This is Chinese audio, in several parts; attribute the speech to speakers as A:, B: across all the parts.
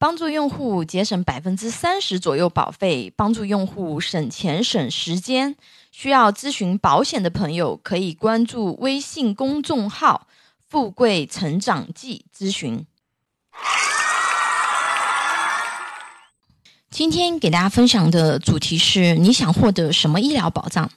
A: 帮助用户节省百分之三十左右保费，帮助用户省钱省时间。需要咨询保险的朋友，可以关注微信公众号“富贵成长记”咨询。今天给大家分享的主题是：你想获得什么医疗保障？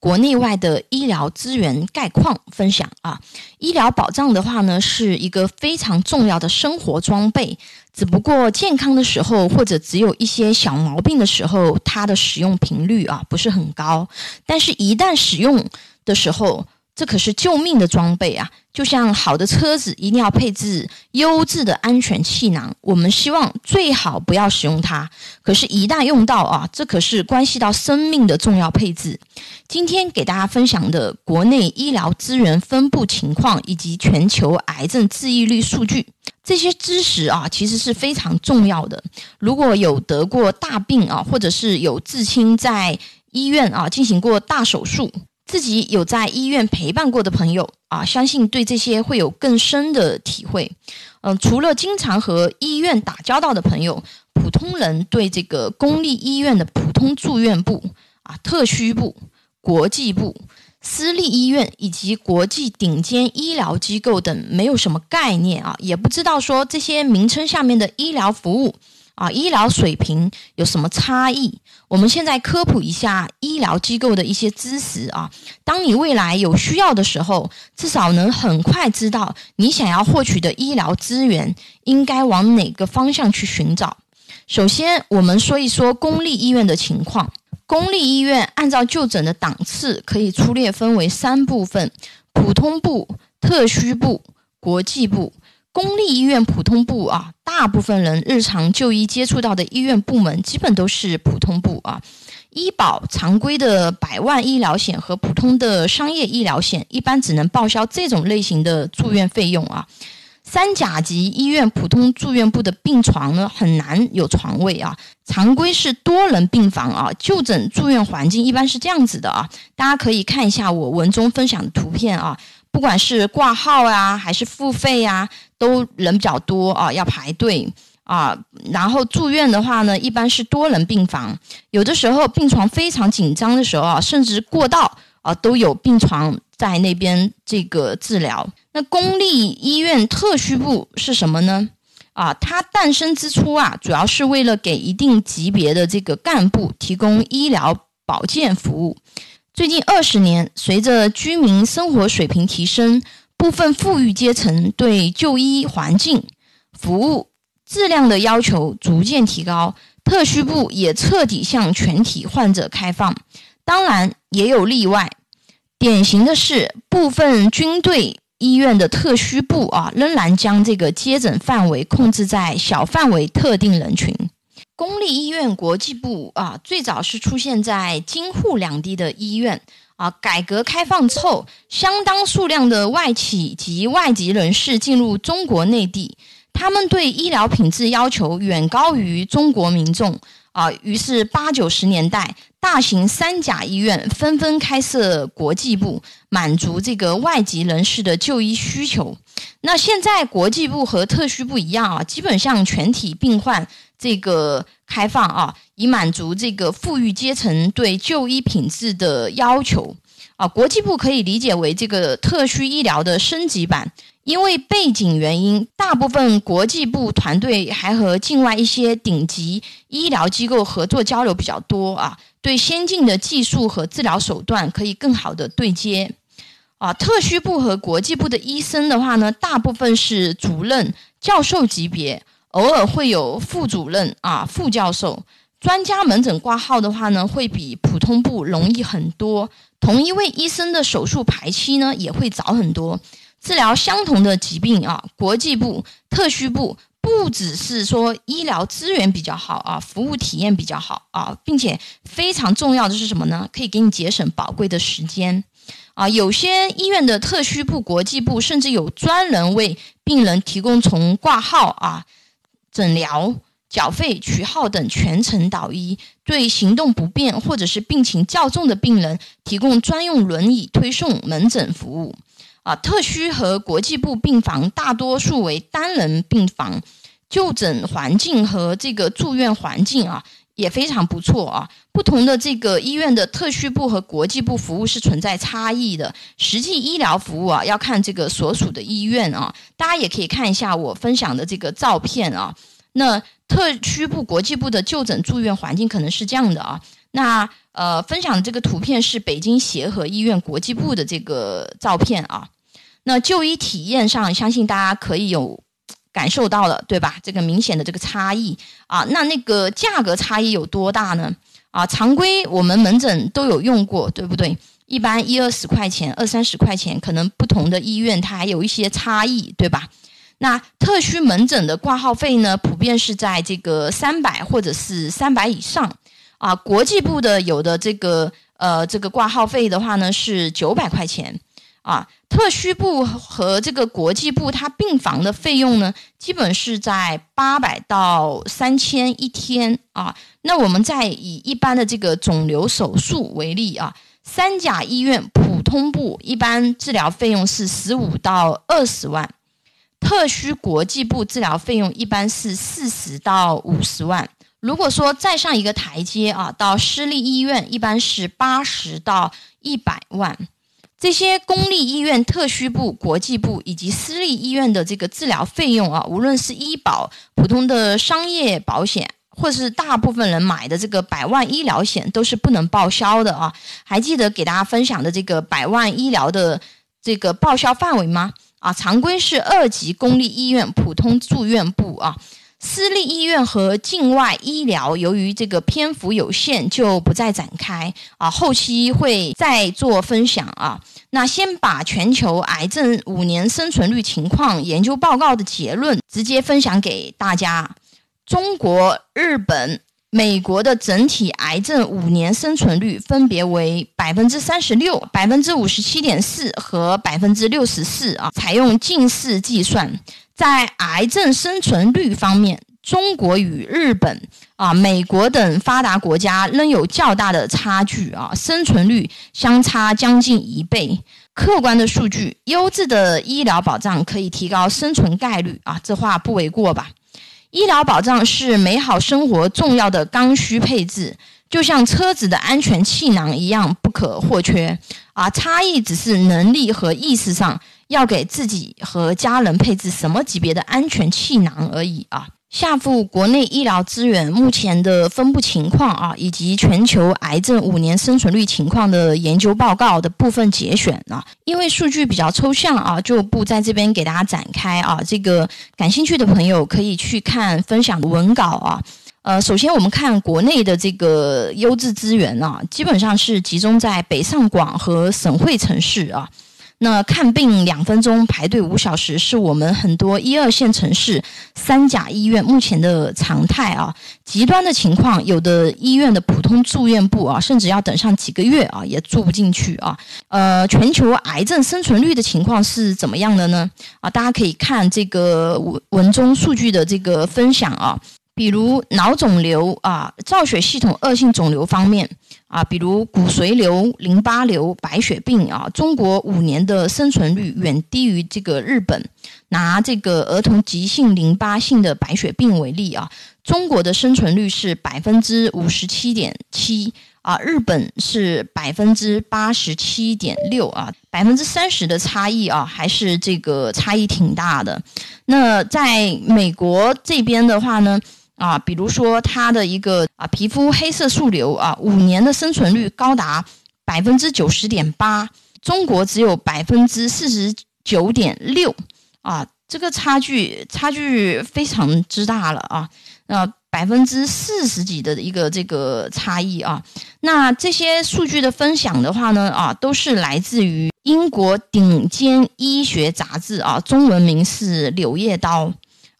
A: 国内外的医疗资源概况分享啊。医疗保障的话呢，是一个非常重要的生活装备。只不过健康的时候，或者只有一些小毛病的时候，它的使用频率啊不是很高。但是，一旦使用的时候，这可是救命的装备啊！就像好的车子一定要配置优质的安全气囊，我们希望最好不要使用它。可是，一旦用到啊，这可是关系到生命的重要配置。今天给大家分享的国内医疗资源分布情况以及全球癌症治愈率数据，这些知识啊，其实是非常重要的。如果有得过大病啊，或者是有至亲在医院啊进行过大手术。自己有在医院陪伴过的朋友啊，相信对这些会有更深的体会。嗯，除了经常和医院打交道的朋友，普通人对这个公立医院的普通住院部啊、特需部、国际部、私立医院以及国际顶尖医疗机构等没有什么概念啊，也不知道说这些名称下面的医疗服务。啊，医疗水平有什么差异？我们现在科普一下医疗机构的一些知识啊。当你未来有需要的时候，至少能很快知道你想要获取的医疗资源应该往哪个方向去寻找。首先，我们说一说公立医院的情况。公立医院按照就诊的档次，可以粗略分为三部分：普通部、特需部、国际部。公立医院普通部啊，大部分人日常就医接触到的医院部门，基本都是普通部啊。医保常规的百万医疗险和普通的商业医疗险，一般只能报销这种类型的住院费用啊。三甲级医院普通住院部的病床呢，很难有床位啊。常规是多人病房啊，就诊住院环境一般是这样子的啊。大家可以看一下我文中分享的图片啊。不管是挂号啊，还是付费呀，都人比较多啊，要排队啊。然后住院的话呢，一般是多人病房，有的时候病床非常紧张的时候啊，甚至过道啊都有病床在那边这个治疗。那公立医院特需部是什么呢？啊，它诞生之初啊，主要是为了给一定级别的这个干部提供医疗保健服务。最近二十年，随着居民生活水平提升，部分富裕阶层对就医环境、服务质量的要求逐渐提高，特需部也彻底向全体患者开放。当然，也有例外，典型的是部分军队医院的特需部啊，仍然将这个接诊范围控制在小范围特定人群。公立医院国际部啊，最早是出现在京沪两地的医院啊。改革开放之后，相当数量的外企及外籍人士进入中国内地，他们对医疗品质要求远高于中国民众啊。于是八九十年代，大型三甲医院纷纷开设国际部，满足这个外籍人士的就医需求。那现在国际部和特需部一样啊，基本上全体病患。这个开放啊，以满足这个富裕阶层对就医品质的要求啊。国际部可以理解为这个特需医疗的升级版。因为背景原因，大部分国际部团队还和境外一些顶级医疗机构合作交流比较多啊，对先进的技术和治疗手段可以更好的对接啊。特需部和国际部的医生的话呢，大部分是主任、教授级别。偶尔会有副主任啊、副教授、专家门诊挂号的话呢，会比普通部容易很多。同一位医生的手术排期呢，也会早很多。治疗相同的疾病啊，国际部、特需部不只是说医疗资源比较好啊，服务体验比较好啊，并且非常重要的是什么呢？可以给你节省宝贵的时间啊。有些医院的特需部、国际部甚至有专人为病人提供从挂号啊。诊疗、缴费、取号等全程导医，对行动不便或者是病情较重的病人提供专用轮椅推送门诊服务。啊，特需和国际部病房大多数为单人病房，就诊环境和这个住院环境啊。也非常不错啊！不同的这个医院的特需部和国际部服务是存在差异的。实际医疗服务啊，要看这个所属的医院啊。大家也可以看一下我分享的这个照片啊。那特区部、国际部的就诊住院环境可能是这样的啊。那呃，分享的这个图片是北京协和医院国际部的这个照片啊。那就医体验上，相信大家可以有。感受到了，对吧？这个明显的这个差异啊，那那个价格差异有多大呢？啊，常规我们门诊都有用过，对不对？一般一二十块钱，二三十块钱，可能不同的医院它还有一些差异，对吧？那特需门诊的挂号费呢，普遍是在这个三百或者是三百以上啊。国际部的有的这个呃这个挂号费的话呢是九百块钱。啊，特需部和这个国际部，它病房的费用呢，基本是在八百到三千一天啊。那我们再以一般的这个肿瘤手术为例啊，三甲医院普通部一般治疗费用是十五到二十万，特需国际部治疗费用一般是四十到五十万。如果说再上一个台阶啊，到私立医院一般是八十到一百万。这些公立医院特需部、国际部以及私立医院的这个治疗费用啊，无论是医保、普通的商业保险，或是大部分人买的这个百万医疗险，都是不能报销的啊。还记得给大家分享的这个百万医疗的这个报销范围吗？啊，常规是二级公立医院普通住院部啊。私立医院和境外医疗，由于这个篇幅有限，就不再展开啊。后期会再做分享啊。那先把全球癌症五年生存率情况研究报告的结论直接分享给大家。中国、日本、美国的整体癌症五年生存率分别为百分之三十六、百分之五十七点四和百分之六十四啊，采用近似计算。在癌症生存率方面，中国与日本、啊美国等发达国家仍有较大的差距啊，生存率相差将近一倍。客观的数据，优质的医疗保障可以提高生存概率啊，这话不为过吧？医疗保障是美好生活重要的刚需配置，就像车子的安全气囊一样不可或缺啊。差异只是能力和意识上。要给自己和家人配置什么级别的安全气囊而已啊！下附国内医疗资源目前的分布情况啊，以及全球癌症五年生存率情况的研究报告的部分节选啊。因为数据比较抽象啊，就不在这边给大家展开啊。这个感兴趣的朋友可以去看分享的文稿啊。呃，首先我们看国内的这个优质资源啊，基本上是集中在北上广和省会城市啊。那看病两分钟排队五小时，是我们很多一二线城市三甲医院目前的常态啊。极端的情况，有的医院的普通住院部啊，甚至要等上几个月啊，也住不进去啊。呃，全球癌症生存率的情况是怎么样的呢？啊，大家可以看这个文文中数据的这个分享啊。比如脑肿瘤啊，造血系统恶性肿瘤方面啊，比如骨髓瘤、淋巴瘤、白血病啊，中国五年的生存率远低于这个日本。拿这个儿童急性淋巴性的白血病为例啊，中国的生存率是百分之五十七点七啊，日本是百分之八十七点六啊，百分之三十的差异啊，还是这个差异挺大的。那在美国这边的话呢？啊，比如说他的一个啊皮肤黑色素瘤啊，五年的生存率高达百分之九十点八，中国只有百分之四十九点六，啊，这个差距差距非常之大了啊，那百分之四十几的一个这个差异啊，那这些数据的分享的话呢，啊，都是来自于英国顶尖医学杂志啊，中文名是《柳叶刀》。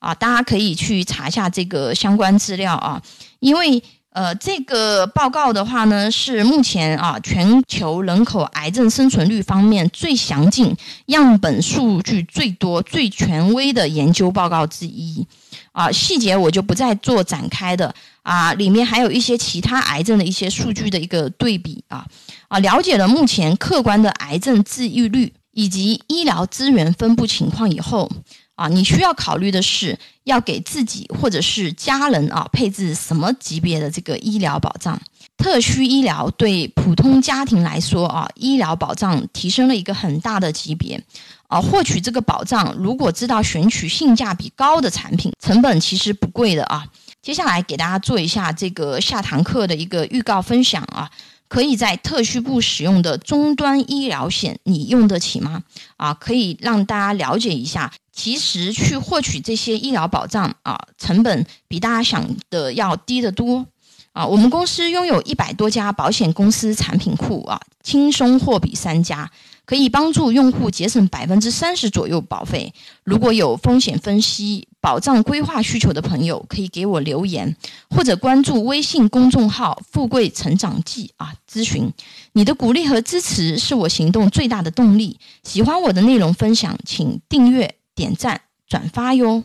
A: 啊，大家可以去查一下这个相关资料啊，因为呃，这个报告的话呢，是目前啊全球人口癌症生存率方面最详尽、样本数据最多、最权威的研究报告之一啊。细节我就不再做展开的啊，里面还有一些其他癌症的一些数据的一个对比啊啊，了解了目前客观的癌症治愈率以及医疗资源分布情况以后。啊，你需要考虑的是要给自己或者是家人啊配置什么级别的这个医疗保障。特需医疗对普通家庭来说啊，医疗保障提升了一个很大的级别啊。获取这个保障，如果知道选取性价比高的产品，成本其实不贵的啊。接下来给大家做一下这个下堂课的一个预告分享啊。可以在特需部使用的终端医疗险，你用得起吗？啊，可以让大家了解一下，其实去获取这些医疗保障啊，成本比大家想的要低得多。啊，我们公司拥有一百多家保险公司产品库啊，轻松货比三家，可以帮助用户节省百分之三十左右保费。如果有风险分析、保障规划需求的朋友，可以给我留言，或者关注微信公众号“富贵成长记”啊，咨询。你的鼓励和支持是我行动最大的动力。喜欢我的内容分享，请订阅、点赞、转发哟。